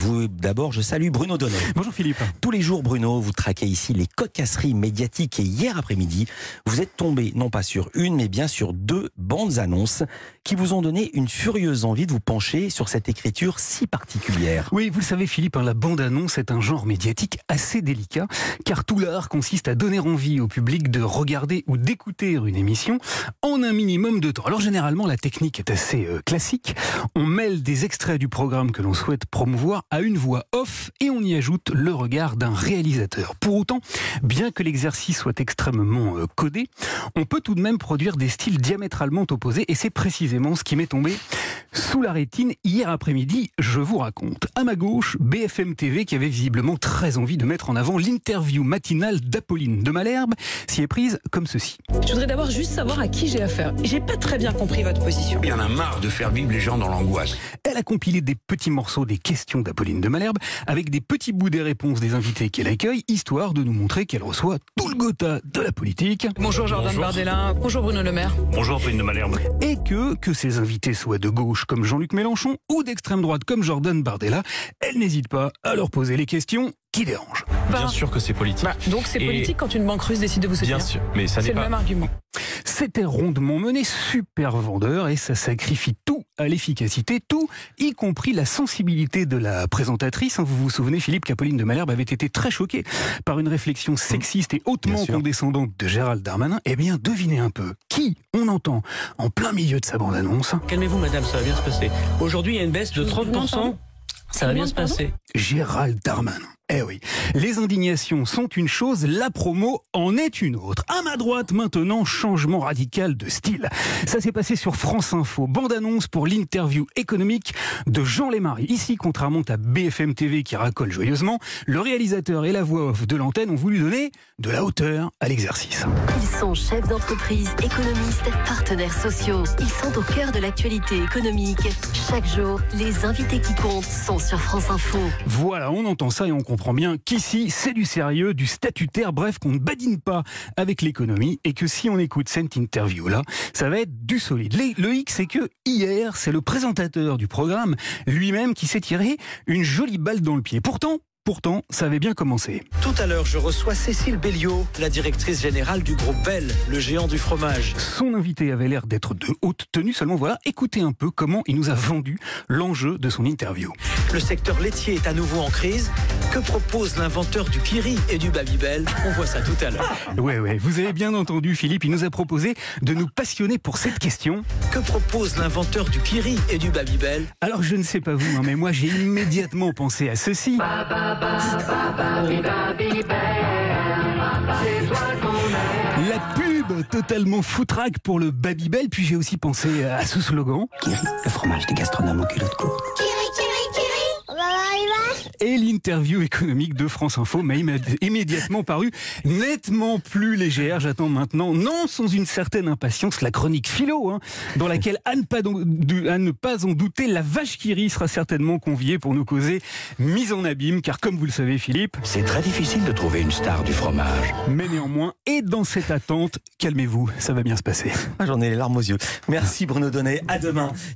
Vous, d'abord, je salue Bruno Donnet. Bonjour Philippe. Tous les jours, Bruno, vous traquez ici les cocasseries médiatiques et hier après-midi, vous êtes tombé non pas sur une, mais bien sur deux bandes annonces qui vous ont donné une furieuse envie de vous pencher sur cette écriture si particulière. Oui, vous le savez Philippe, hein, la bande annonce est un genre médiatique assez délicat, car tout l'art consiste à donner envie au public de regarder ou d'écouter une émission en un minimum de temps. Alors généralement, la technique est assez euh, classique. On mêle des extraits du programme que l'on souhaite promouvoir à une voix off et on y ajoute le regard d'un réalisateur. Pour autant, bien que l'exercice soit extrêmement euh, codé, on peut tout de même produire des styles diamétralement opposés et c'est précisément ce qui m'est tombé sous la rétine hier après-midi, je vous raconte. À ma gauche, BFM TV qui avait visiblement très envie de mettre en avant l'interview matinale d'Apolline de Malherbe, s'y est prise comme ceci. Je voudrais d'abord juste savoir à qui j'ai affaire. J'ai pas très bien compris votre position. Il y en a marre de faire vivre les gens dans l'angoisse. Elle a compilé des petits morceaux des questions d'Apolline de Malherbe avec des petits bouts des réponses des invités qu'elle accueille, histoire de nous montrer qu'elle reçoit tout le gotha de la politique. Bonjour Jordan Bardella. Bonjour Bruno Le Maire. Bonjour Apolline de Malherbe. Et que, que ses invités soient de gauche comme Jean-Luc Mélenchon ou d'extrême droite comme Jordan Bardella, elle n'hésite pas à leur poser les questions qui dérangent. Bien sûr que c'est politique. Bah, donc c'est Et- politique quand une banque russe décide de vous soutenir. Bien sûr, mais ça C'est n'est le pas. même argument. C'était rondement mené, super vendeur, et ça sacrifie tout à l'efficacité, tout, y compris la sensibilité de la présentatrice. Vous vous souvenez, Philippe, qu'Apolline de Malherbe avait été très choquée par une réflexion sexiste et hautement condescendante de Gérald Darmanin. Eh bien, devinez un peu, qui on entend en plein milieu de sa bande-annonce? Calmez-vous, madame, ça va bien se passer. Aujourd'hui, il y a une baisse de Je vous demande 30%. pardon Ça va bien se passer. Gérald Darmanin. Eh oui, les indignations sont une chose, la promo en est une autre. À ma droite maintenant, changement radical de style. Ça s'est passé sur France Info, bande-annonce pour l'interview économique de Jean Lémarie. Ici, contrairement à BFM TV qui racole joyeusement, le réalisateur et la voix off de l'antenne ont voulu donner de la hauteur à l'exercice. Ils sont chefs d'entreprise, économistes, partenaires sociaux. Ils sont au cœur de l'actualité économique. Chaque jour, les invités qui comptent sont sur France Info. Voilà, on entend ça et on comprend bien qu'ici, c'est du sérieux, du statutaire, bref, qu'on ne badine pas avec l'économie et que si on écoute cette interview-là, ça va être du solide. Le hic, c'est que hier, c'est le présentateur du programme lui-même qui s'est tiré une jolie balle dans le pied. Pourtant, pourtant, ça avait bien commencé. Tout à l'heure, je reçois Cécile Belliot, la directrice générale du groupe Bell, le géant du fromage. Son invité avait l'air d'être de haute tenue, seulement voilà, écoutez un peu comment il nous a vendu l'enjeu de son interview. Le secteur laitier est à nouveau en crise. Que propose l'inventeur du Kiri et du Babybel? On voit ça tout à l'heure. Ouais, ouais, vous avez bien entendu, Philippe, il nous a proposé de nous passionner pour cette question. Que propose l'inventeur du Kiri et du Babybel? Alors je ne sais pas vous, hein, mais moi j'ai immédiatement pensé à ceci. La pub totalement foutraque pour le Babybel, puis j'ai aussi pensé à ce slogan. le fromage des gastronomes en culotte courte. Et l'interview économique de France Info m'a immédiatement paru nettement plus légère. J'attends maintenant, non sans une certaine impatience, la chronique philo, hein, dans laquelle, à ne, pas, don- du- à ne pas en douter, la vache qui rit sera certainement conviée pour nous causer mise en abîme, car comme vous le savez Philippe, C'est très difficile de trouver une star du fromage. mais néanmoins, et dans cette attente, calmez-vous, ça va bien se passer. Ah, J'en ai les larmes aux yeux. Merci Bruno Donnet. À demain.